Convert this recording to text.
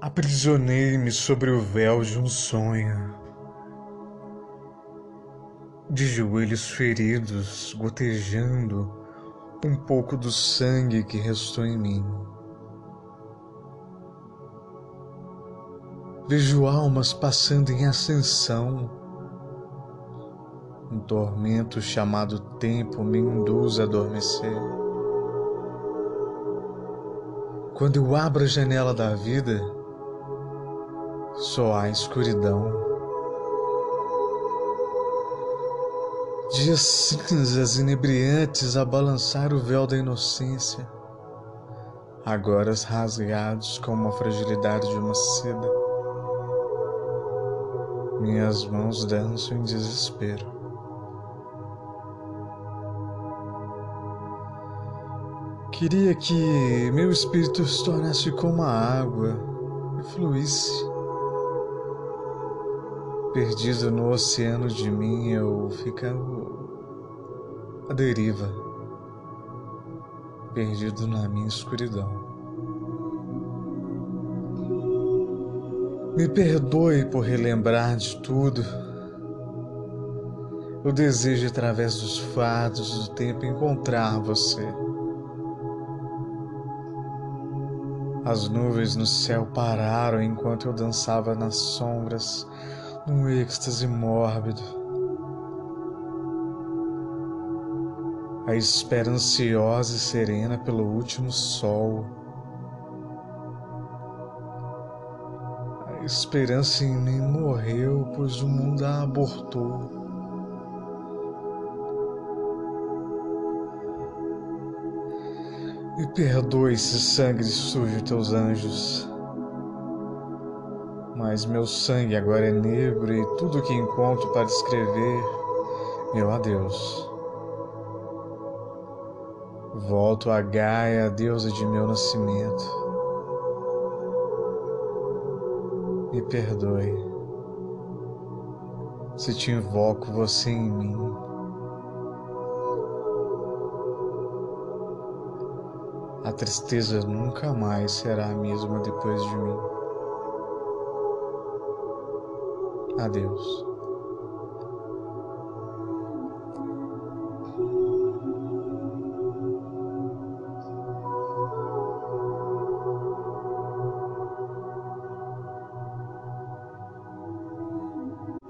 Aprisionei-me sobre o véu de um sonho. De joelhos feridos, gotejando um pouco do sangue que restou em mim. Vejo almas passando em ascensão. Um tormento chamado tempo me induz a adormecer. Quando eu abro a janela da vida, só há escuridão. Dias cinzas inebriantes a balançar o véu da inocência, agora rasgados como a fragilidade de uma seda. Minhas mãos dançam em desespero. Queria que meu espírito se tornasse como a água e fluísse. Perdido no oceano de mim, eu ficava à deriva, perdido na minha escuridão. Me perdoe por relembrar de tudo. Eu desejo, através dos fados do tempo, encontrar você. As nuvens no céu pararam enquanto eu dançava nas sombras, num êxtase mórbido. A espera ansiosa e serena pelo último sol. A esperança em mim morreu, pois o mundo a abortou. Me perdoe se sangue sujo teus anjos. Mas meu sangue agora é negro e tudo que encontro para escrever, meu adeus. Volto a Gaia, deusa de meu nascimento. Me perdoe se te invoco você em mim. A tristeza nunca mais será a mesma depois de mim. Adeus.